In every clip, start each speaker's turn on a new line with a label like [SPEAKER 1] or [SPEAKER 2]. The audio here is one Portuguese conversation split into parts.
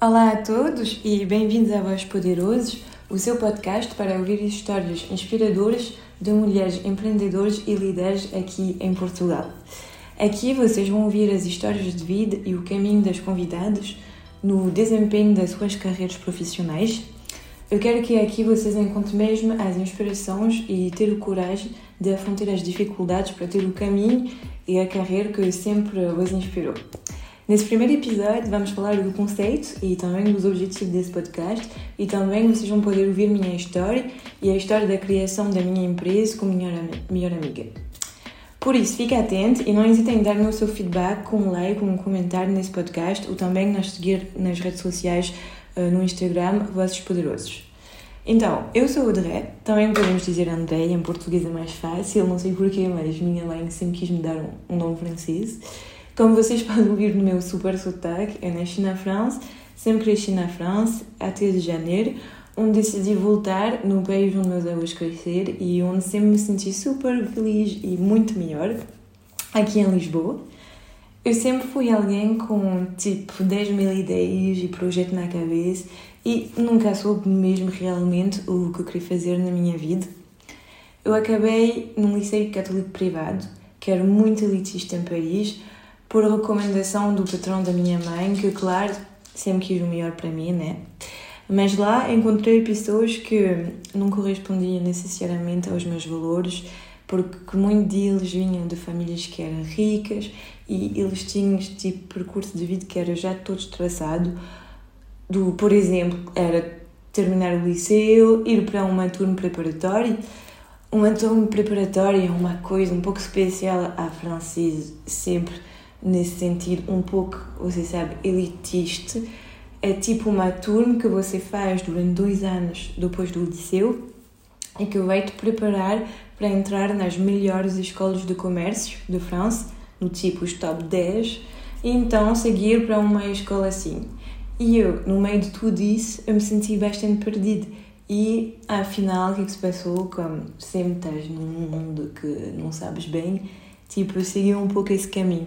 [SPEAKER 1] Olá a todos e bem-vindos a Voz Poderosos, o seu podcast para ouvir histórias inspiradoras de mulheres empreendedoras e líderes aqui em Portugal. Aqui vocês vão ouvir as histórias de vida e o caminho das convidadas no desempenho das suas carreiras profissionais. Eu quero que aqui vocês encontrem mesmo as inspirações e ter o coragem de afrontar as dificuldades para ter o caminho e a carreira que sempre vos inspirou. Nesse primeiro episódio vamos falar do conceito e também dos objetivos desse podcast e também vocês vão poder ouvir minha história e a história da criação da minha empresa com minha melhor amiga. Por isso, fique atento e não hesite em dar-me o seu feedback com um like, com um comentário nesse podcast ou também nos seguir nas redes sociais uh, no Instagram, Vozes Poderosos. Então, eu sou o André, também podemos dizer André, em português é mais fácil, não sei porquê, mas minha mãe sempre quis me dar um, um nome francês. Como vocês podem ouvir no meu super sotaque, eu nasci na França, sempre cresci na França, até de janeiro, onde decidi voltar no país onde meus avós cresceram e onde sempre me senti super feliz e muito melhor, aqui em Lisboa. Eu sempre fui alguém com tipo 10 mil ideias e projetos na cabeça e nunca soube mesmo realmente o que eu queria fazer na minha vida. Eu acabei num liceu católico privado, que era muito elitista em Paris, por recomendação do patrão da minha mãe, que, claro, sempre quis o melhor para mim, né? Mas lá encontrei pessoas que não correspondiam necessariamente aos meus valores, porque muitos deles vinham de famílias que eram ricas e eles tinham este tipo de percurso de vida que era já todo traçado. Do, por exemplo, era terminar o liceu, ir para uma turma preparatória. Uma turma preparatória é uma coisa um pouco especial à francesa, sempre nesse sentido um pouco, você sabe, elitista. É tipo uma turma que você faz durante dois anos depois do liceu e que vai te preparar para entrar nas melhores escolas de comércio de França, no tipo os top 10, e então seguir para uma escola assim. E eu, no meio de tudo isso, eu me senti bastante perdida. E afinal, o que, é que se passou? Como sempre estás num mundo que não sabes bem, tipo, eu segui um pouco esse caminho.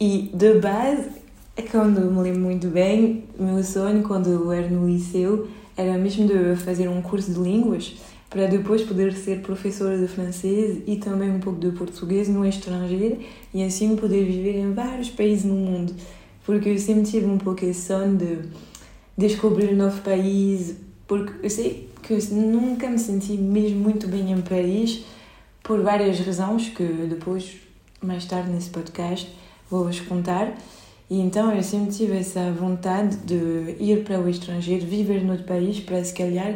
[SPEAKER 1] E de base, é quando me lembro muito bem, o meu sonho quando eu era no liceu era mesmo de fazer um curso de línguas para depois poder ser professora de francês e também um pouco de português no estrangeiro e assim poder viver em vários países no mundo. Porque eu sempre tive um pouco esse sonho de descobrir um novo país, porque eu sei que eu nunca me senti mesmo muito bem em Paris por várias razões que depois, mais tarde nesse podcast, vou-vos contar. E então eu sempre tive essa vontade de ir para o estrangeiro, viver no outro país, para se calhar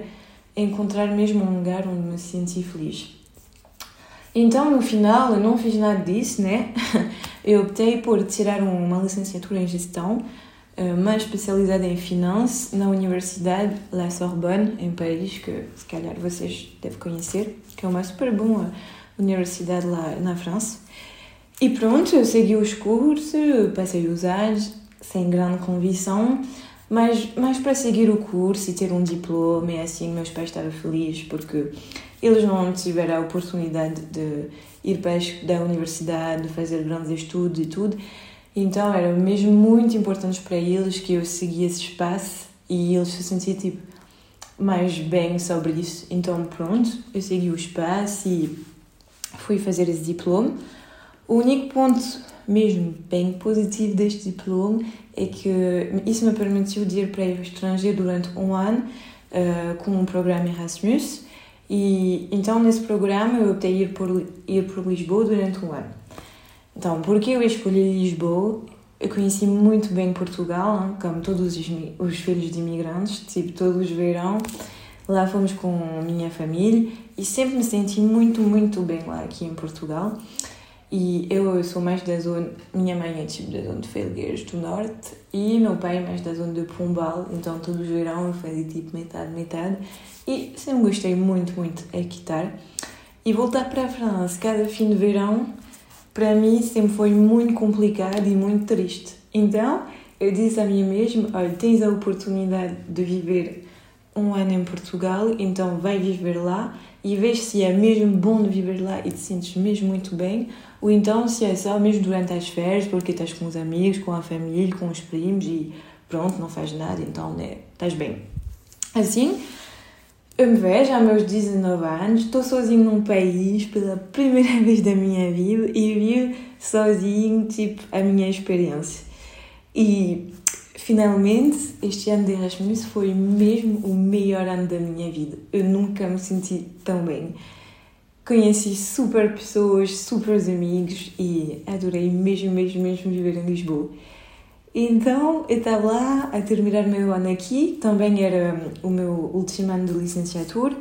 [SPEAKER 1] encontrar mesmo um lugar onde me senti feliz. Então, no final, eu não fiz nada disso, né? Eu optei por tirar uma licenciatura em gestão, eh, mas especializada em finanças, na Universidade La Sorbonne, em Paris, que se calhar vocês devem conhecer, que é uma super boa universidade lá na França. E pronto, eu segui os cursos, passei os anos sem grande convicção, mas, mas para seguir o curso e ter um diploma e assim meus pais estavam felizes porque eles não tiveram a oportunidade de ir para a universidade, de fazer grandes estudos e tudo. Então era mesmo muito importante para eles que eu seguisse esse espaço e eles se sentiam tipo mais bem sobre isso. Então pronto, eu segui o espaço e fui fazer esse diploma. O único ponto mesmo bem positivo deste diploma é que isso me permitiu ir para o estrangeiro durante um ano uh, com um programa Erasmus e então nesse programa eu optei ir por ir por Lisboa durante um ano. Então, porque eu escolhi Lisboa? Eu conheci muito bem Portugal, como todos os, os filhos de imigrantes, tipo todos os verão. Lá fomos com minha família e sempre me senti muito, muito bem lá aqui em Portugal. E eu sou mais da zona. Minha mãe é tipo da zona de Felgueiras do Norte e meu pai é mais da zona de Pombal, então todo o verão eu fazia tipo metade, metade. E sempre gostei muito, muito de quitar. E voltar para a França cada fim de verão, para mim sempre foi muito complicado e muito triste. Então eu disse a mim mesma: olha, tens a oportunidade de viver um ano em Portugal, então vai viver lá e vês se é mesmo bom de viver lá e te sentes mesmo muito bem, ou então se é só mesmo durante as férias, porque estás com os amigos, com a família, com os primos e pronto, não faz nada, então né, estás bem. Assim, eu me vejo aos meus 19 anos, estou sozinho num país pela primeira vez da minha vida e vivo sozinho, tipo, a minha experiência. E finalmente, este ano de Erasmus foi mesmo o melhor ano da minha vida. Eu nunca me senti tão bem. Conheci super pessoas, super amigos e adorei mesmo, mesmo, mesmo viver em Lisboa. Então, eu estava lá a terminar meu ano aqui, também era o meu último ano de licenciatura,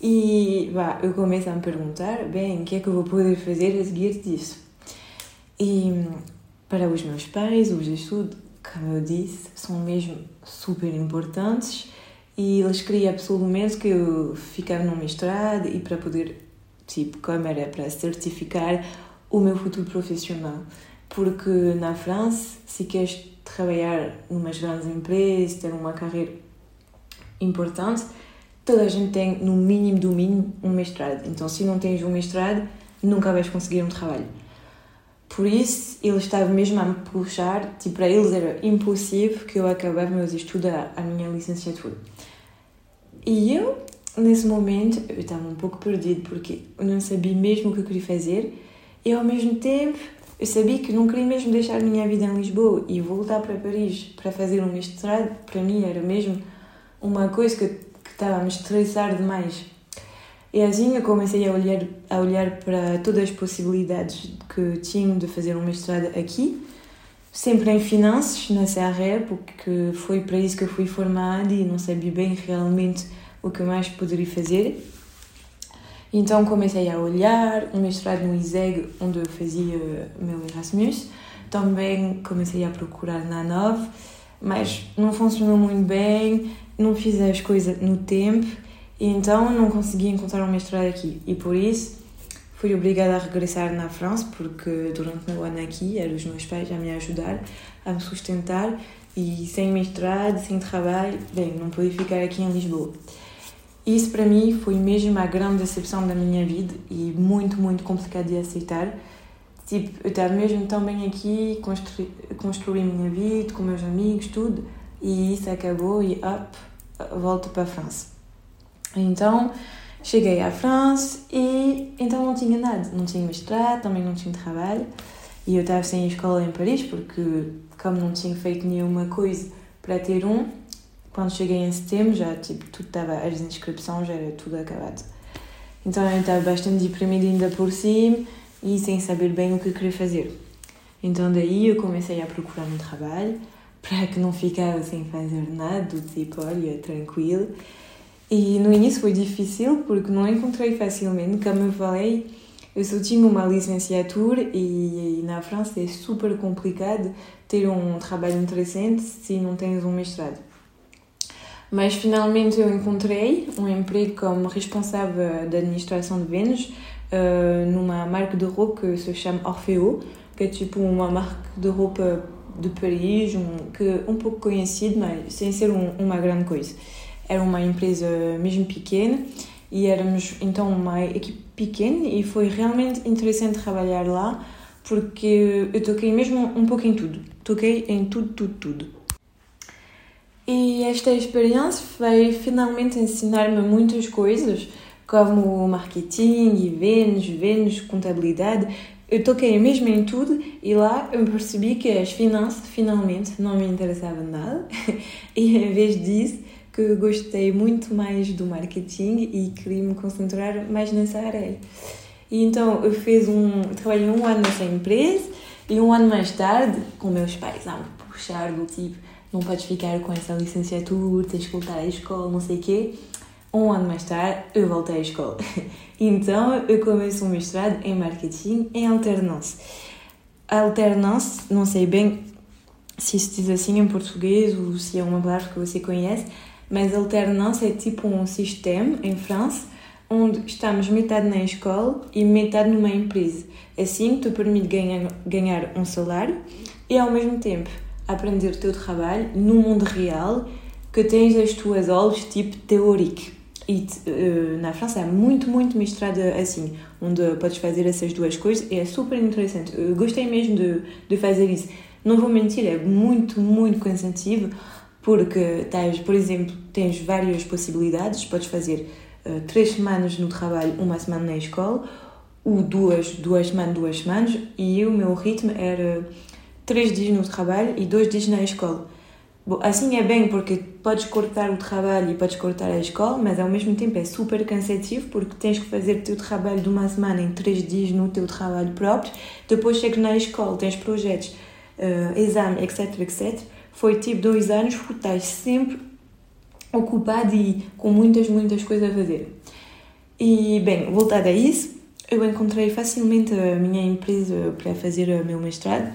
[SPEAKER 1] e bah, eu começo a me perguntar, bem, o que é que eu vou poder fazer a seguir disso? E para os meus pais, os estudos, como eu disse, são mesmo super importantes, e eles queriam absolutamente que eu ficasse no mestrado e para poder, tipo, como era para certificar o meu futuro profissional porque na França, se queres trabalhar numas grandes empresas, ter uma carreira importante, toda a gente tem, no mínimo do mínimo, um mestrado. Então, se não tens um mestrado, nunca vais conseguir um trabalho. Por isso, eles estavam mesmo a me puxar, tipo, para eles era impossível que eu acabasse meus estudos, a minha licenciatura. E eu, nesse momento, eu estava um pouco perdido, porque eu não sabia mesmo o que eu queria fazer, e ao mesmo tempo eu sabia que não queria mesmo deixar a minha vida em Lisboa e voltar para Paris para fazer um mestrado, para mim era mesmo uma coisa que, que estava a me estressar demais. E assim eu comecei a olhar, a olhar para todas as possibilidades que tinha de fazer um mestrado aqui, sempre em finanças, na CRE, porque foi para isso que eu fui formada e não sabia bem realmente o que mais poderia fazer. Então comecei a olhar, um mestrado no ISEG, onde eu fazia meu Erasmus. Também comecei a procurar na Nove, mas não funcionou muito bem, não fiz as coisas no tempo, então não consegui encontrar um mestrado aqui. E por isso fui obrigada a regressar na França, porque durante meu ano aqui eram os meus pais a me ajudar, a me sustentar, e sem mestrado, sem trabalho, bem, não podia ficar aqui em Lisboa. Isso para mim foi mesmo a grande decepção da minha vida e muito, muito complicado de aceitar. Tipo, eu estava mesmo tão bem aqui, construí, a minha vida com meus amigos, tudo, e isso acabou e up, volto para a França. Então, cheguei à França e então não tinha nada, não tinha mestrado, também não tinha trabalho, e eu estava sem escola em Paris porque, como não tinha feito nenhuma coisa para ter um, quando cheguei em setembro, já tipo, tudo estava, as inscrições já era tudo acabado. Então eu estava bastante deprimida ainda por cima e sem saber bem o que queria fazer. Então daí eu comecei a procurar um trabalho para que não ficasse sem fazer nada, do tipo, olha, tranquilo. E no início foi difícil porque não encontrei facilmente, como eu falei, eu só tinha uma licenciatura e, e na França é super complicado ter um trabalho interessante se não tens um mestrado. Mas finalmente eu encontrei um emprego como responsável da administração de vendas uh, numa marca de roupa que se chama Orfeo, que é tipo uma marca de roupa de Paris, um, que um pouco conhecido, mas sem ser um, uma grande coisa. Era uma empresa mesmo pequena e éramos então uma equipe pequena e foi realmente interessante trabalhar lá porque eu toquei mesmo um pouco em tudo. Toquei em tudo, tudo, tudo. E esta experiência vai finalmente ensinar-me muitas coisas, como marketing, vendas, vendas, contabilidade. Eu toquei mesmo em tudo e lá eu percebi que as finanças finalmente não me interessavam nada. e em vez disso, que gostei muito mais do marketing e queria me concentrar mais nessa área. E então eu fiz um, trabalhei um ano nessa empresa e um ano mais tarde, com meus pais a puxar do tipo não podes ficar com essa licenciatura, tens que voltar à escola, não sei o quê. Um ano mais tarde, eu voltei à escola. Então, eu começo um mestrado em marketing em alternância. Alternância, não sei bem se se diz assim em português ou se é uma palavra que você conhece, mas alternância é tipo um sistema em França onde estamos metade na escola e metade numa empresa. Assim, te permite ganhar, ganhar um salário e ao mesmo tempo aprender o teu trabalho no mundo real que tens as tuas aulas tipo teórico. E uh, na França é muito, muito misturada assim, onde podes fazer essas duas coisas. É super interessante. Eu gostei mesmo de, de fazer isso. Não vou mentir, é muito, muito cansativo, porque tens, por exemplo, tens várias possibilidades, podes fazer uh, três semanas no trabalho, uma semana na escola, ou duas, duas semanas, duas semanas, e o meu ritmo era três dias no trabalho e dois dias na escola. Bom, assim é bem porque podes cortar o trabalho e podes cortar a escola, mas ao mesmo tempo é super cansativo porque tens que fazer o teu trabalho de uma semana em três dias no teu trabalho próprio, depois chegas na escola, tens projetos, uh, exame, etc, etc. Foi tipo dois anos porque estás sempre ocupado e com muitas, muitas coisas a fazer. E bem, voltado a isso, eu encontrei facilmente a minha empresa para fazer o meu mestrado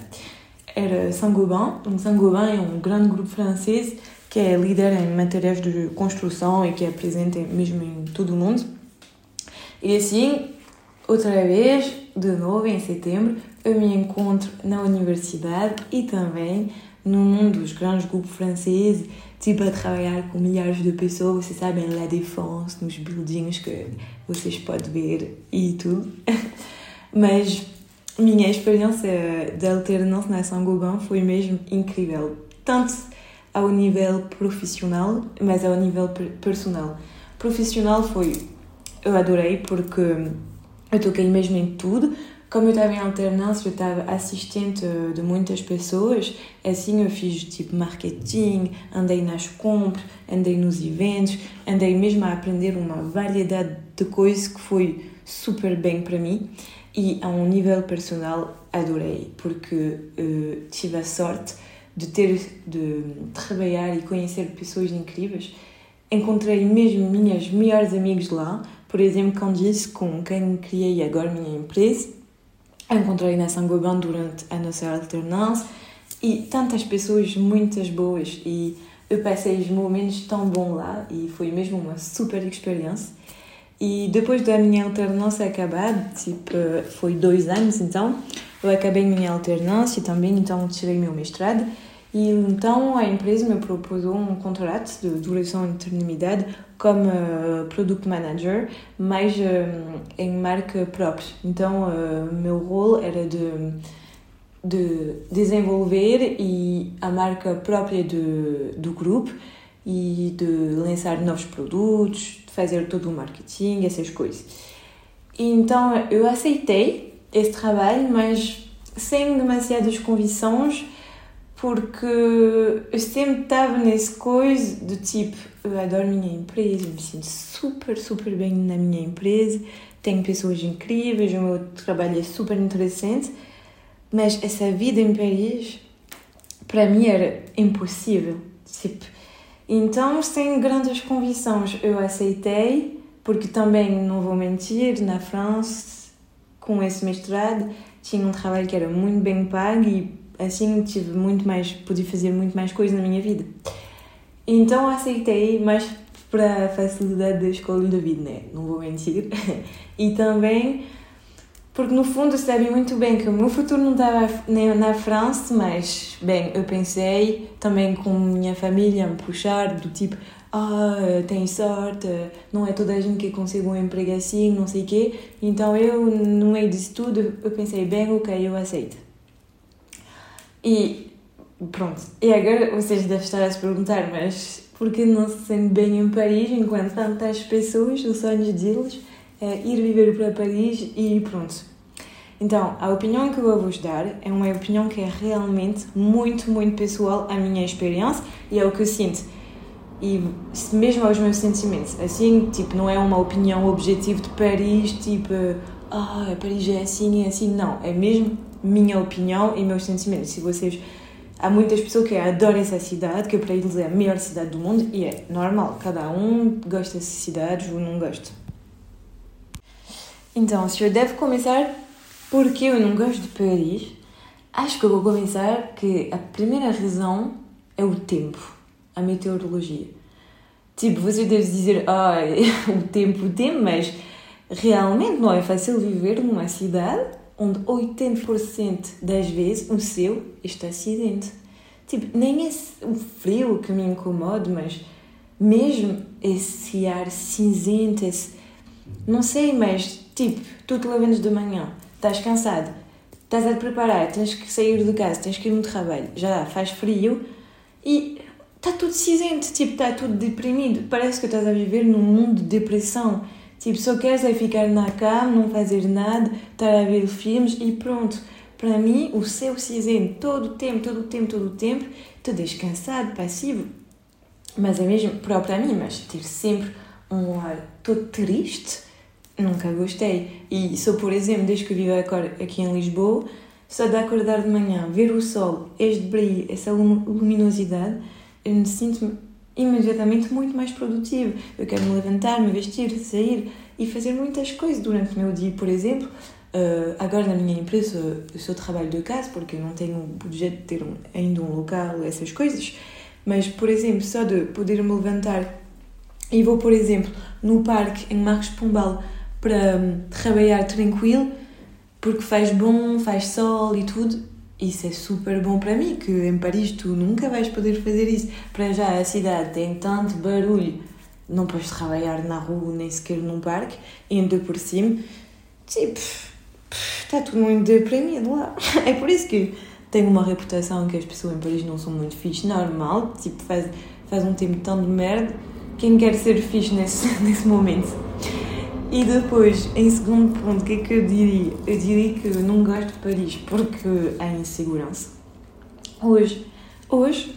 [SPEAKER 1] era Saint-Gobain. Donc Saint-Gobain é um grande grupo francês que é líder em matérias de construção e que é presente mesmo em todo o mundo. E assim, outra vez, de novo em setembro, eu me encontro na universidade e também num dos grandes grupos franceses, tipo a trabalhar com milhares de pessoas, vocês sabem, La Défense, nos buildings que vocês podem ver e tudo. Mas minha experiência de alternância na Saint-Gobain foi mesmo incrível, tanto ao nível profissional, mas ao nível personal. Profissional foi, eu adorei porque eu toquei mesmo em tudo. Como eu estava em alternância, eu estava assistente de muitas pessoas, assim eu fiz tipo marketing, andei nas compras, andei nos eventos, andei mesmo a aprender uma variedade de coisas que foi super bem para mim. E a um nível personal adorei, porque uh, tive a sorte de ter de trabalhar e conhecer pessoas incríveis. Encontrei mesmo minhas melhores amigas lá, por exemplo, Candice, com quem criei agora minha empresa. Encontrei na Saint-Gobain durante a nossa alternância e tantas pessoas muitas boas e eu passei momentos tão bons lá e foi mesmo uma super experiência. E depois da minha alternância acabar, tipo, foi dois anos então, eu acabei minha alternância também, então tirei meu mestrado. E então a empresa me propôs um contrato de duração indeterminada como uh, Product Manager, mas uh, em marca própria. Então, uh, meu rol era de, de desenvolver e a marca própria de, do grupo e de lançar novos produtos, fazer todo o marketing, essas coisas. Então eu aceitei esse trabalho, mas sem demasiadas convicções, porque eu sempre estava nesse coisa do tipo, eu adoro minha empresa, me sinto super, super bem na minha empresa, tenho pessoas incríveis, o meu trabalho é super interessante, mas essa vida em Paris, para mim era impossível. Tipo, então, sem grandes convicções, eu aceitei, porque também, não vou mentir, na França, com esse mestrado, tinha um trabalho que era muito bem pago e assim tive muito mais, pude fazer muito mais coisas na minha vida. Então aceitei, mas para a facilidade da escola da vida, né? Não vou mentir. e também porque no fundo eu sabia muito bem que o meu futuro não estava na França, mas bem, eu pensei também com minha família me puxar do tipo, ah, tem sorte, não é toda a gente que consegue um emprego assim, não sei o quê. Então eu, no meio disso tudo, eu pensei, bem, ok, eu aceito. E pronto, e agora vocês devem estar a se perguntar, mas por que não se sente bem em Paris enquanto tantas pessoas, os sonhos deles, é ir viver para Paris e pronto. Então, a opinião que eu vou vos dar é uma opinião que é realmente muito, muito pessoal à minha experiência e ao que eu sinto. E mesmo aos meus sentimentos. Assim, tipo, não é uma opinião objetiva de Paris, tipo, ah, Paris é assim e assim. Não, é mesmo minha opinião e meus sentimentos. Se vocês há muitas pessoas que adoram essa cidade, que para eles é a melhor cidade do mundo, e é normal, cada um gosta dessas cidades ou não gosta. Então, se eu devo começar porque eu não gosto de Paris, acho que eu vou começar que a primeira razão é o tempo, a meteorologia. Tipo, você deve dizer, ah, o tempo, o tempo, mas realmente não é fácil viver numa cidade onde 80% das vezes o céu está cinzento. Tipo, nem é o frio que me incomoda, mas mesmo esse ar cinzento, esse... Não sei, mas tipo, tu te levantas de manhã, estás cansado, estás a te preparar, tens que sair de casa, tens que ir no trabalho, já faz frio e está tudo cinzento, tipo, está tudo deprimido. Parece que estás a viver num mundo de depressão. Tipo, só queres é ficar na cama, não fazer nada, estar a ver filmes e pronto. Para mim, o seu cinzento, todo o tempo, todo o tempo, todo o tempo, te descansado, passivo. Mas é mesmo próprio a mim, mas ter sempre um ar todo triste, nunca gostei. E sou, por exemplo, desde que vivo aqui em Lisboa, só de acordar de manhã, ver o sol, este brilho, essa luminosidade, eu me sinto imediatamente muito mais produtivo. Eu quero me levantar, me vestir, sair e fazer muitas coisas durante o meu dia. Por exemplo, uh, agora na minha empresa eu sou trabalho de casa porque eu não tenho o budget de ter ainda um local, essas coisas. Mas, por exemplo, só de poder me levantar e vou, por exemplo, no parque em Marcos Pombal para um, trabalhar tranquilo porque faz bom, faz sol e tudo isso é super bom para mim, que em Paris tu nunca vais poder fazer isso. Para já a cidade tem tanto barulho, não podes trabalhar na rua nem sequer num parque, e ainda por cima, tipo, está tudo muito deprimido lá. É por isso que tenho uma reputação que as pessoas em Paris não são muito fixe, normal, tipo, faz, faz um tempo tão de merda. Quem quer ser fixe nesse, nesse momento? E depois, em segundo ponto, o que é que eu diria? Eu diria que não gosto de Paris porque há insegurança. Hoje, hoje,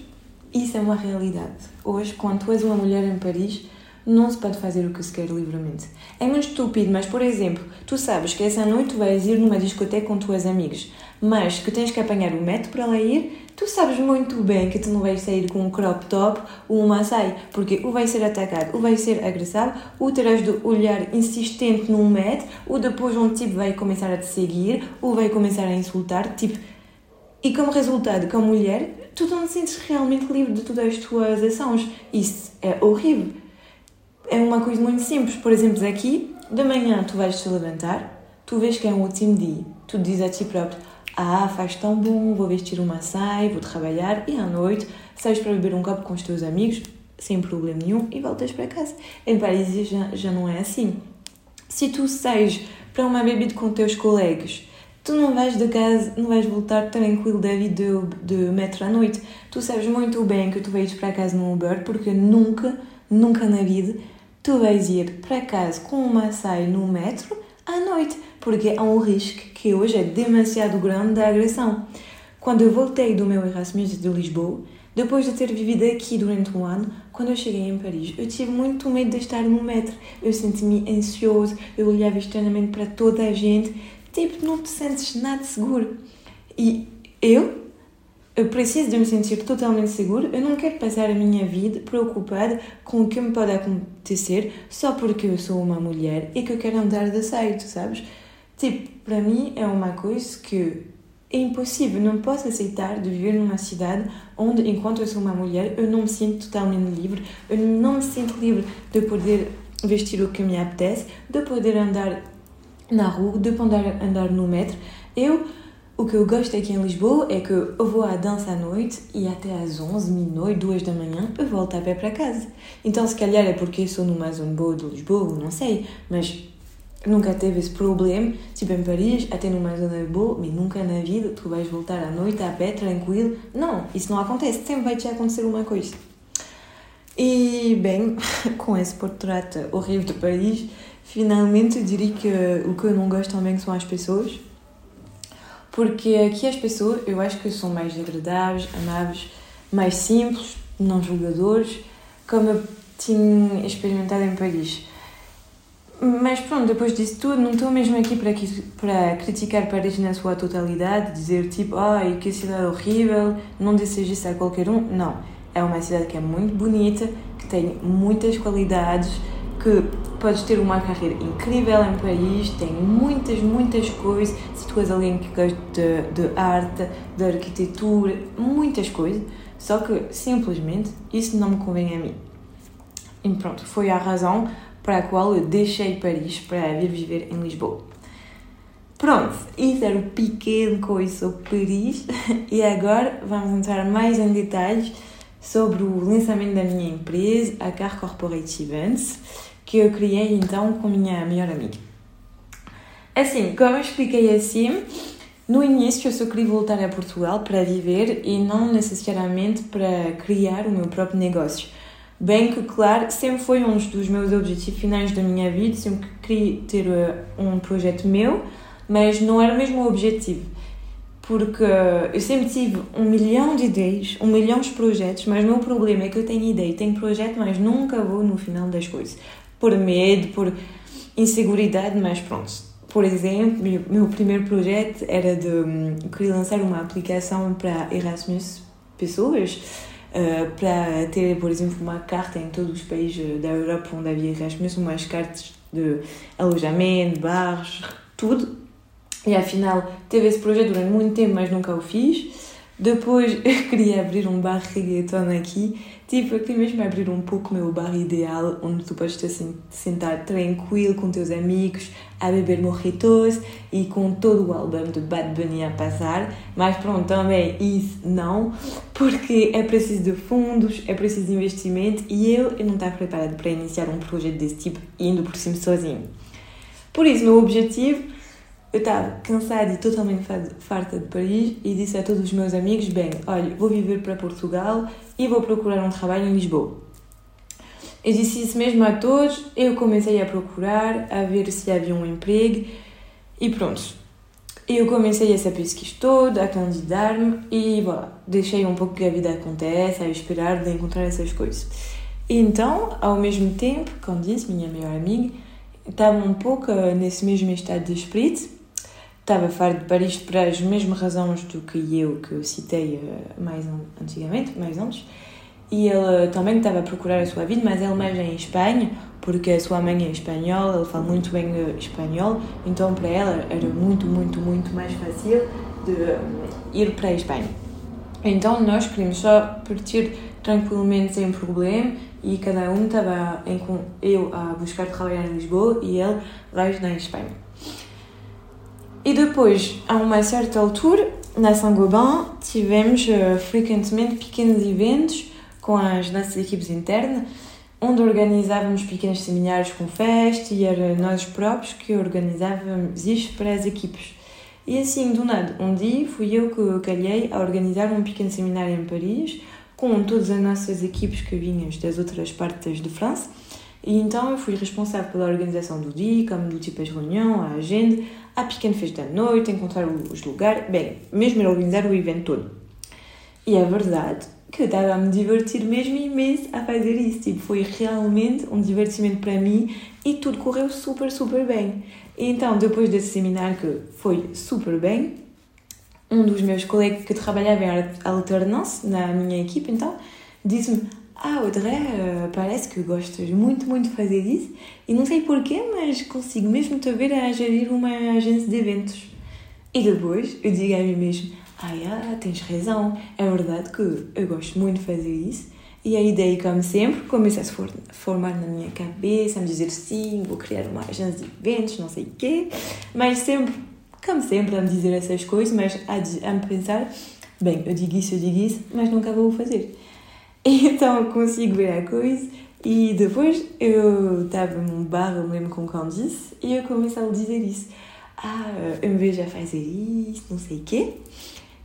[SPEAKER 1] isso é uma realidade. Hoje, quando tu és uma mulher em Paris, não se pode fazer o que se quer livremente. É muito estúpido, mas por exemplo, tu sabes que essa noite vais ir numa discoteca com tuas amigas, mas que tens que apanhar o metro para lá ir, tu sabes muito bem que tu não vais sair com um crop top ou uma saia, porque ou vai ser atacado, ou vai ser agressado, ou terás de olhar insistente num metro, ou depois um tipo vai começar a te seguir, ou vai começar a insultar, tipo. E como resultado, como mulher, tu não te sentes realmente livre de todas as tuas ações. Isso é horrível é uma coisa muito simples. Por exemplo, aqui, de manhã tu vais te levantar, tu vês que é um último dia, tu dizes a ti próprio: Ah, faz tão bom, vou vestir uma saia, vou trabalhar e à noite sais para beber um copo com os teus amigos, sem problema nenhum, e voltas para casa. Em Paris já, já não é assim. Se tu sais para uma bebida com teus colegas, tu não vais de casa, não vais voltar tranquilo da vida de, de metro à noite. Tu sabes muito bem que tu vais para casa no Uber porque nunca, nunca na vida tu vais ir para casa com uma saia no metro à noite, porque há um risco que hoje é demasiado grande da agressão. Quando eu voltei do meu Erasmus de Lisboa, depois de ter vivido aqui durante um ano, quando eu cheguei em Paris, eu tive muito medo de estar no metro. Eu senti-me ansioso, eu olhava estranhamente para toda a gente, tipo, não te sentes nada seguro. E eu eu preciso de me sentir totalmente seguro. Eu não quero passar a minha vida preocupada com o que me pode acontecer só porque eu sou uma mulher e que eu quero andar de saído, sabes? Tipo, para mim é uma coisa que é impossível. Não posso aceitar de viver numa cidade onde, enquanto eu sou uma mulher, eu não me sinto totalmente livre. Eu não me sinto livre de poder vestir o que me apetece, de poder andar na rua, de poder andar no metro. Eu o que eu gosto aqui em Lisboa é que eu vou à dança à noite e até às 11, meia-noite, 2 da manhã eu volto a pé para casa. Então, se calhar é porque sou numa zona boa de Lisboa, não sei, mas nunca teve esse problema. Tipo em Paris, até numa zona boa, mas nunca na vida tu vais voltar à noite a pé tranquilo. Não, isso não acontece, sempre vai te acontecer uma coisa. E bem, com esse portrait horrível de Paris, finalmente diria que o que eu não gosto também são as pessoas porque aqui as pessoas, eu acho que são mais agradáveis, amáveis, mais simples, não julgadores, como eu tinha experimentado em Paris. Mas pronto, depois disso tudo, não estou mesmo aqui para, para criticar Paris na sua totalidade, dizer tipo, ai, que cidade horrível, não desejo isso a qualquer um. Não. É uma cidade que é muito bonita, que tem muitas qualidades, que podes ter uma carreira incrível em Paris, tem muitas, muitas coisas. Se tu és alguém que gosta de, de arte, de arquitetura, muitas coisas, só que simplesmente isso não me convém a mim. E pronto, foi a razão para a qual eu deixei Paris para vir viver em Lisboa. Pronto, isso era o pequeno coisa sobre Paris e agora vamos entrar mais em detalhes sobre o lançamento da minha empresa, a Car Corporate Events que eu criei então com minha melhor amiga. Assim, como eu expliquei assim, No início eu só queria voltar a Portugal para viver e não necessariamente para criar o meu próprio negócio. Bem que, claro, sempre foi um dos meus objetivos finais da minha vida, sempre queria ter uh, um projeto meu, mas não era mesmo o objetivo. Porque eu sempre tive um milhão de ideias, um milhão de projetos, mas o meu problema é que eu tenho ideia, tenho projeto, mas nunca vou no final das coisas. Por medo, por inseguridade, mas pronto por exemplo, meu, primeiro projeto era de. Um, queria lançar uma aplicação para Erasmus pessoas, uh, para ter, por exemplo, uma carta em todos os países da Europa onde havia Erasmus, umas cartas de alojamento, bares, tudo. E afinal, teve esse projeto durante muito tempo, mas nunca o fiz. Depois eu queria abrir um bar reggaeton aqui, tipo, eu queria mesmo abrir um pouco o meu bar ideal, onde tu podes estar assim, sentar tranquilo com teus amigos, a beber morritos e com todo o álbum de Bad Bunny a passar. Mas pronto, também isso não, porque é preciso de fundos, é preciso de investimento e eu, eu não estava preparada para iniciar um projeto desse tipo indo por cima sozinho. Por isso, meu objetivo eu estava cansada e totalmente farta de Paris e disse a todos os meus amigos: Bem, olha, vou viver para Portugal e vou procurar um trabalho em Lisboa. Eu disse isso mesmo a todos. Eu comecei a procurar, a ver se havia um emprego e pronto. Eu comecei essa pesquisa toda, a candidatar-me e voilà, deixei um pouco que a vida acontece, a esperar de encontrar essas coisas. Então, ao mesmo tempo, disse minha melhor amiga, estava um pouco nesse mesmo estado de espírito estava fora de Paris por as mesmas razões do que eu, que eu citei eh, mais antigamente, mais antes. E ele também estava a procurar a sua vida, mas ele mais em Espanha, porque a sua mãe é espanhola, ele fala muito bem eh, espanhol, então para ela era muito, muito, muito mais fácil de eh, ir para a Espanha. Então nós queríamos só partir tranquilamente, sem problema, e cada um estava, eu a buscar trabalhar em Lisboa e ele lá na Espanha. E depois, a uma certa altura, na Saint-Gobain, tivemos uh, frequentemente pequenos eventos com as nossas equipes internas, onde organizávamos pequenos seminários com festa e era nós próprios que organizávamos isto para as equipes. E assim, do nada, um dia fui eu que calhei a organizar um pequeno seminário em Paris com todas as nossas equipes que vinham das outras partes de França. E então eu fui responsável pela organização do dia, como do tipo as reuniões, a agenda, a pequena festa da noite, encontrar os lugares, bem, mesmo organizar o evento todo. E é verdade que estava a me divertir mesmo imenso a fazer isso. Tipo, foi realmente um divertimento para mim e tudo correu super, super bem. E então, depois desse seminário que foi super bem, um dos meus colegas que trabalhava em alternância na minha equipe, então, disse-me: ah, Audrey, uh, parece que gostas muito, muito de fazer isso e não sei porquê, mas consigo mesmo te ver a gerir uma agência de eventos. E depois eu digo a mim mesmo: ah, tens razão, é verdade que eu gosto muito de fazer isso. E a ideia, como sempre, começa a se formar na minha cabeça, a me dizer sim, vou criar uma agência de eventos, não sei o quê, mas sempre, como sempre, a me dizer essas coisas, mas a, a me pensar: bem, eu digo isso, eu digo isso, mas nunca vou fazer. Então consigo ver a coisa e depois eu estava num bar, eu lembro com disse, e eu comecei a lhe dizer isso. Ah, eu me vejo a fazer isso, não sei o quê.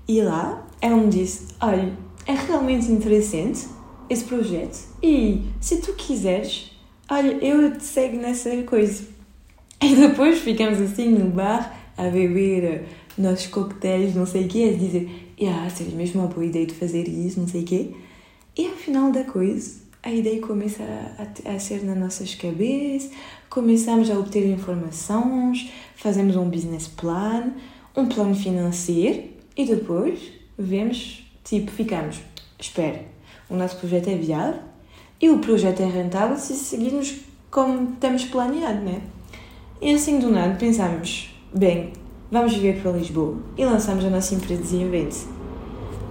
[SPEAKER 1] E lá ela me disse: Olha, é realmente interessante esse projeto e se tu quiseres, olha, eu te segue nessa coisa. E depois ficamos assim no bar a beber nossos coquetéis, não sei o quê, a dizer: Ah, seria mesmo uma boa ideia de fazer isso, não sei o quê. E ao final da coisa, a ideia começa a, a, ser nas nossas cabeças, começamos a obter informações, fazemos um business plan, um plano financeiro e depois vemos, tipo, ficamos, espera, o nosso projeto é viável e o projeto é rentável se seguirmos como temos planeado, né? E assim do nada pensamos, bem, vamos viver para Lisboa e lançamos a nossa empresa de eventos.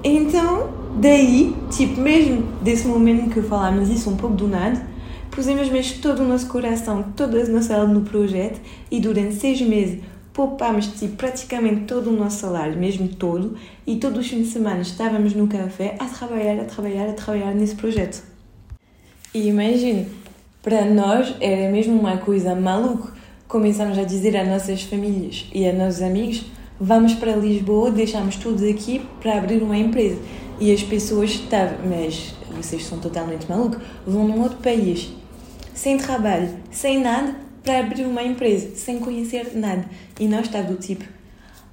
[SPEAKER 1] Então, Daí, tipo, mesmo desse momento que falámos isso um pouco do nada, pusemos mesmo todo o nosso coração, toda a nossa alma no projeto e durante seis meses poupámos tipo, praticamente todo o nosso salário, mesmo todo, e todos os fins de semana estávamos no café a trabalhar, a trabalhar, a trabalhar nesse projeto. E imagine, para nós era mesmo uma coisa maluca. Começamos a dizer às nossas famílias e a nossos amigos: vamos para Lisboa, deixamos tudo aqui para abrir uma empresa. E as pessoas estavam, mas vocês são totalmente malucos, vão num outro país, sem trabalho, sem nada, para abrir uma empresa, sem conhecer nada. E nós está do tipo,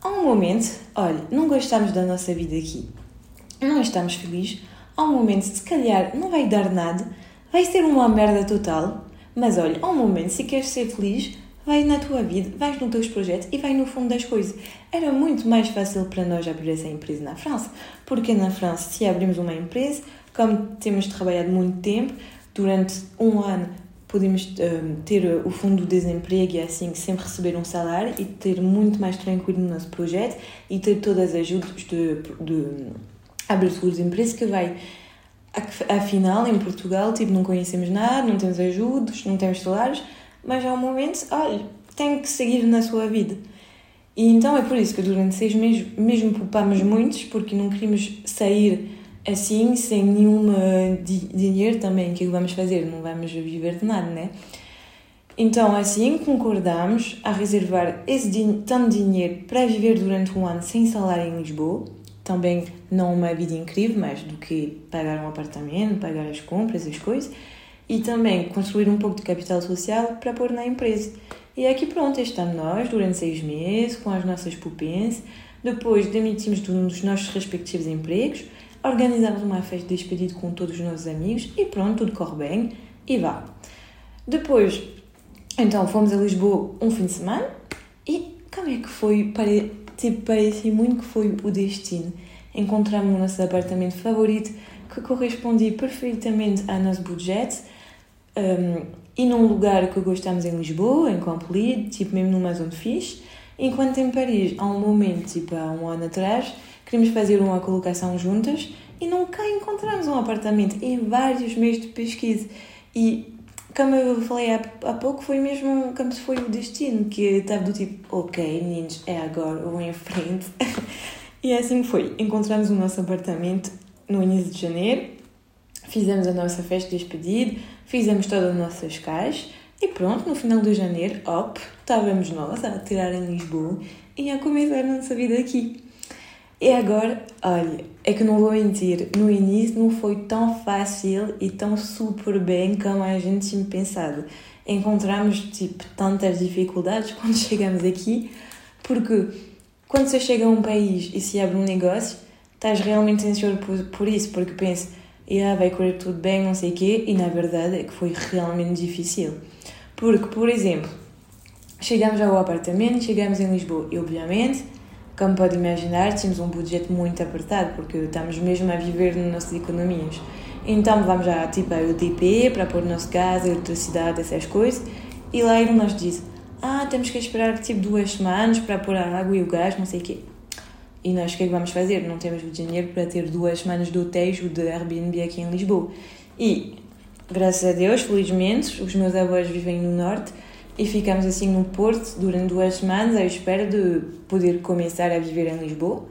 [SPEAKER 1] há um momento, olha, não gostamos da nossa vida aqui, não estamos felizes, há um momento, se calhar, não vai dar nada, vai ser uma merda total, mas olha, há um momento, se queres ser feliz, vai na tua vida, vais nos teus projetos e vai no fundo das coisas. Era muito mais fácil para nós abrir essa empresa na França, porque na França, se abrimos uma empresa, como temos trabalhado muito tempo, durante um ano podemos um, ter o fundo de desemprego e assim sempre receber um salário e ter muito mais tranquilo no nosso projeto e ter todas as ajudas de, de abertura de empresa que vai afinal em Portugal tipo não conhecemos nada não temos ajudas não temos salários mas há um momento olha tem que seguir na sua vida e então é por isso que durante seis meses mesmo poupamos muitos porque não queríamos sair assim, sem nenhum dinheiro também, o que vamos fazer? Não vamos viver de nada, né? Então, assim, concordamos a reservar esse din tanto dinheiro para viver durante um ano sem salário em Lisboa. Também não uma vida incrível, mas do que pagar um apartamento, pagar as compras, as coisas. E também construir um pouco de capital social para pôr na empresa. E aqui pronto, estamos nós durante seis meses, com as nossas poupanças. Depois demitimos dos nossos respectivos empregos organizamos uma festa de despedido com todos os nossos amigos e pronto, tudo corre bem e vá. Depois, então, fomos a Lisboa um fim de semana e como é que foi? Pare... Tipo, parecia muito que foi o destino. Encontramos o nosso apartamento favorito que correspondia perfeitamente ao nosso budget um, e num lugar que gostamos em Lisboa, em Campolide, tipo mesmo numa zona fixe. Enquanto em Paris, há um momento, tipo há um ano atrás, queríamos fazer uma colocação juntas e nunca encontramos um apartamento em vários meses de pesquisa. E como eu falei há, há pouco, foi mesmo como se foi o destino, que estava do tipo, ok, meninos, é agora, vou em frente. e assim foi. Encontramos o nosso apartamento no início de janeiro, fizemos a nossa festa de despedida, fizemos todas as nossas caixas e pronto, no final de janeiro, op, estávamos nós a tirar em Lisboa e a começar a nossa vida aqui. E agora, olha, é que não vou mentir, no início não foi tão fácil e tão super bem como a gente tinha pensado. Encontramos, tipo, tantas dificuldades quando chegamos aqui, porque quando você chega a um país e se abre um negócio, estás realmente ansioso por, por isso, porque yeah, vai correr tudo bem, não sei o quê, e na verdade é que foi realmente difícil. Porque, por exemplo, chegamos ao apartamento, chegamos em Lisboa e, obviamente, como pode imaginar, tínhamos um budget muito apertado, porque estamos mesmo a viver nas nossas economias. Então vamos já tipo ao UTP para pôr o nosso gás, eletricidade, essas coisas. E lá ele nos diz: Ah, temos que esperar tipo duas semanas para pôr a água e o gás, não sei o quê. E nós o que é que vamos fazer? Não temos o dinheiro para ter duas semanas de hotéis ou de Airbnb aqui em Lisboa. E, graças a Deus, felizmente, os meus avós vivem no Norte e ficamos assim no Porto durante duas semanas à espera de poder começar a viver em Lisboa.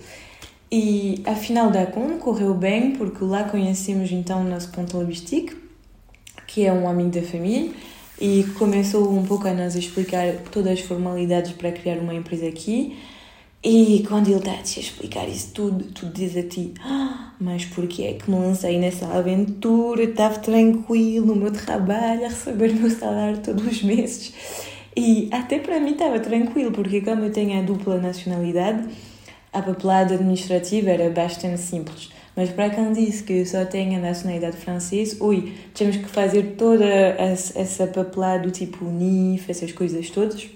[SPEAKER 1] E afinal da conta correu bem porque lá conhecemos então o nosso contabilistique, que é um amigo da família, e começou um pouco a nos explicar todas as formalidades para criar uma empresa aqui e quando ele está a explicar isso tudo, tu diz a ti: ah, Mas porquê é que me lancei nessa aventura? Estava tranquilo no meu trabalho, a receber o meu salário todos os meses. E até para mim estava tranquilo, porque como eu tenho a dupla nacionalidade, a papelada administrativa era bastante simples. Mas para quem disse que só tem a nacionalidade francesa, ui, temos que fazer toda essa papelada do tipo NIF, essas coisas todas.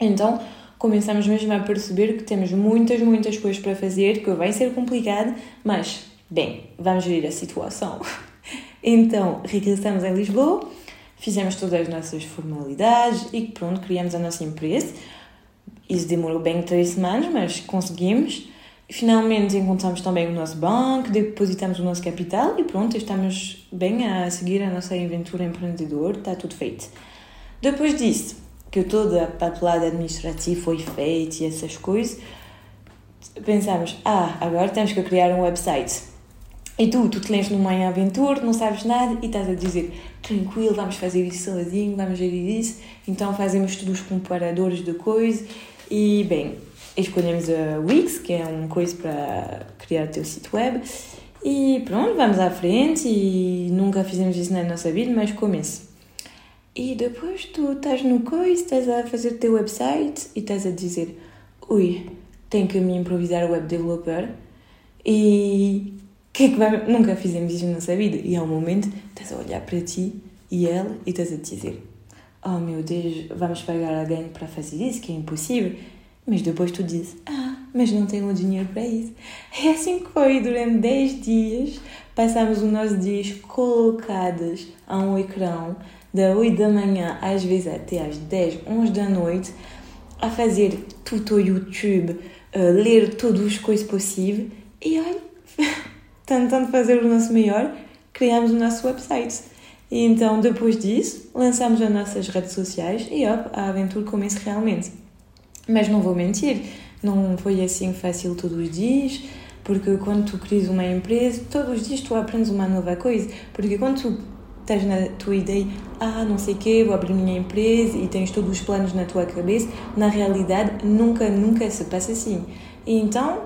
[SPEAKER 1] Então, começamos mesmo a perceber que temos muitas, muitas coisas para fazer, que vai ser complicado, mas, bem, vamos ver a situação. Então, regressamos em Lisboa, fizemos todas as nossas formalidades e pronto, criamos a nossa empresa. Isso demorou bem três semanas, mas conseguimos. Finalmente encontramos também o nosso banco, depositamos o nosso capital e pronto, estamos bem a seguir a nossa aventura empreendedor, está tudo feito. Depois disso, que toda a papelada administrativa foi feita e essas coisas, pensámos, ah, agora temos que criar um website. E tu, tu te lês numa aventura, não sabes nada e estás a dizer, tranquilo, vamos fazer isso sozinho, vamos gerir isso. Então fazemos todos os comparadores de coisas e, bem, escolhemos a Wix, que é um coisa para criar o teu sítio web. E pronto, vamos à frente e nunca fizemos isso na nossa vida, mas começo. E depois tu estás no coisa, estás a fazer o teu website e estás a dizer ui, tenho que me improvisar web developer e que é que vai... nunca fizemos isso na nossa vida. E há um momento estás a olhar para ti e ela e estás a dizer oh meu Deus, vamos pagar alguém para fazer isso, que é impossível. Mas depois tu dizes, ah, mas não tenho dinheiro para isso. É assim que foi durante 10 dias. Passamos os nossos dias colocados a um ecrã da 8 da manhã, às vezes até às 10, 11 da noite, a fazer tudo o YouTube, ler todas as coisas possíveis e olha, tentando fazer o nosso melhor, criamos o nosso website. E então, depois disso, lançamos as nossas redes sociais e op, a aventura começa realmente. Mas não vou mentir, não foi assim fácil todos os dias, porque quando tu crias uma empresa, todos os dias tu aprendes uma nova coisa. Porque quando tu estás na tua ideia, ah, não sei o quê, vou abrir minha empresa e tens todos os planos na tua cabeça, na realidade nunca, nunca se passa assim. E então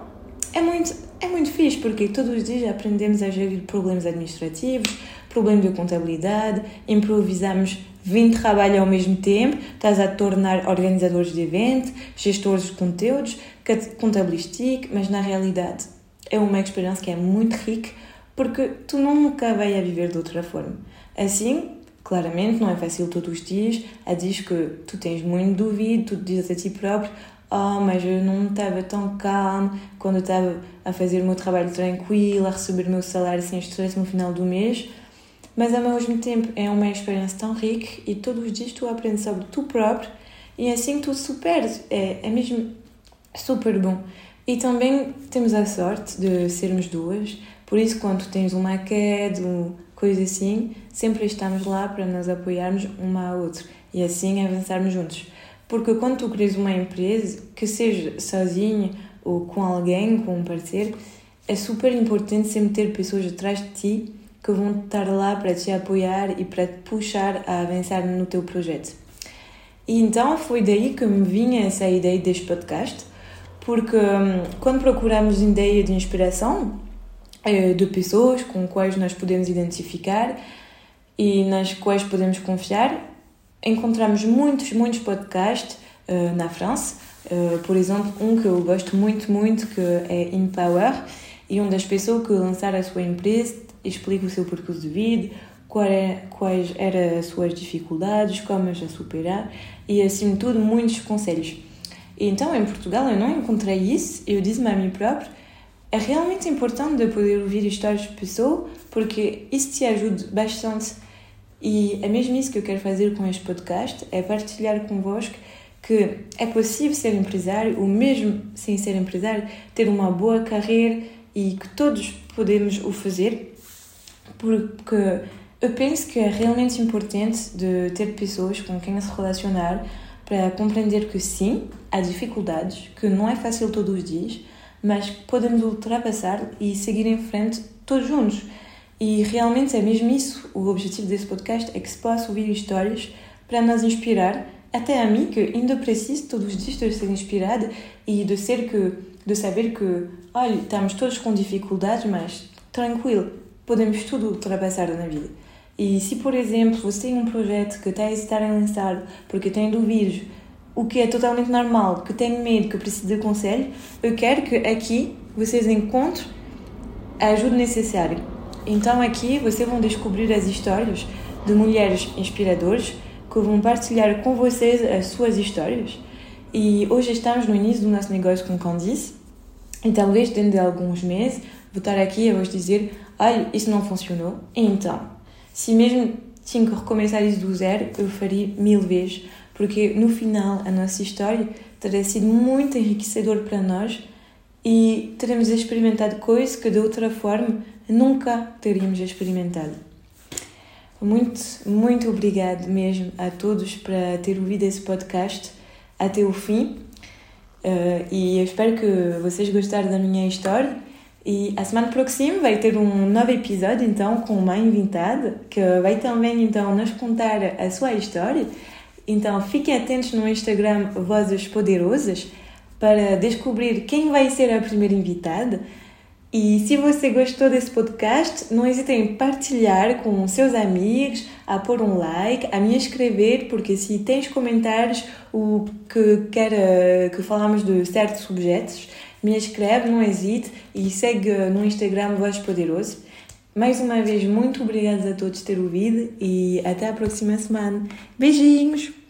[SPEAKER 1] é muito, é muito fixe, porque todos os dias aprendemos a gerir problemas administrativos, problemas de contabilidade, improvisamos 20 trabalhos ao mesmo tempo, estás a tornar organizadores de eventos, gestores de conteúdos, contabilistica, mas na realidade é uma experiência que é muito rica porque tu nunca vais a viver de outra forma. Assim, claramente, não é fácil todos os dias, a diz que tu tens muito dúvida, tu dizes a ti próprio, oh, mas eu não estava tão calmo quando estava a fazer o meu trabalho tranquilo, a receber o meu salário sem estresse no final do mês. Mas ao mesmo tempo é uma experiência tão rica e todos os dias tu aprendes sobre tu próprio e assim tu superes. É, é mesmo super bom. E também temos a sorte de sermos duas, por isso, quando tens uma queda, coisa assim, sempre estamos lá para nos apoiarmos uma à outra e assim avançarmos juntos. Porque quando tu crias uma empresa, que seja sozinho ou com alguém, com um parceiro, é super importante sempre ter pessoas atrás de ti que vão estar lá para te apoiar e para te puxar a avançar no teu projeto. E então foi daí que me vinha essa ideia deste podcast, porque hum, quando procuramos ideia de inspiração de pessoas com quais nós podemos identificar e nas quais podemos confiar, encontramos muitos, muitos podcasts uh, na França. Uh, por exemplo, um que eu gosto muito, muito, que é Empower, e uma das pessoas que lançaram a sua empresa explica o seu percurso de vida, é, quais eram as suas dificuldades, como as superar e, acima de tudo, muitos conselhos. E então, em Portugal, eu não encontrei isso, eu disse-me a mim próprio, é realmente importante de poder ouvir histórias de pessoas, porque isso te ajuda bastante. E é mesmo isso que eu quero fazer com este podcast, é partilhar convosco que é possível ser empresário, ou mesmo sem ser empresário, ter uma boa carreira e que todos podemos o fazer porque eu penso que é realmente importante de ter pessoas com quem se relacionar para compreender que sim, há dificuldades, que não é fácil todos os dias, mas podemos ultrapassar e seguir em frente todos juntos. E realmente é mesmo isso o objetivo desse podcast, é que se possa ouvir histórias para nos inspirar, até a mim que ainda preciso todos os dias de ser inspirada e de ser que de saber que, olha, estamos todos com dificuldades, mas tranquilo, podemos tudo ultrapassar na vida. E se, por exemplo, você tem um projeto que está a hesitar em lançar porque tem dúvidas, o que é totalmente normal, que tem medo, que precisa de conselho, eu quero que aqui vocês encontrem a ajuda necessária. Então aqui vocês vão descobrir as histórias de mulheres inspiradoras que vão partilhar com vocês as suas histórias. E hoje estamos no início do nosso negócio com Candice, e talvez dentro de alguns meses vou estar aqui a vos dizer olha, isso não funcionou, então, se mesmo tinha que recomeçar isso do zero, eu faria mil vezes, porque no final a nossa história terá sido muito enriquecedor para nós e teremos experimentado coisas que de outra forma nunca teríamos experimentado. Muito, muito obrigado mesmo a todos para ter ouvido esse podcast até o fim. Uh, e eu espero que vocês gostaram da minha história e a semana próxima vai ter um novo episódio, então, com uma invitada, que vai também, então, nos contar a sua história. Então, fiquem atentos no Instagram Vozes Poderosas para descobrir quem vai ser a primeira invitada. E se você gostou desse podcast, não hesite em partilhar com seus amigos, a pôr um like, a me escrever, porque se tens comentários o que quer que falamos de certos objetos, me escreve, não hesite e segue no Instagram Voz Poderoso. Mais uma vez, muito obrigada a todos por ter ouvido e até a próxima semana. Beijinhos!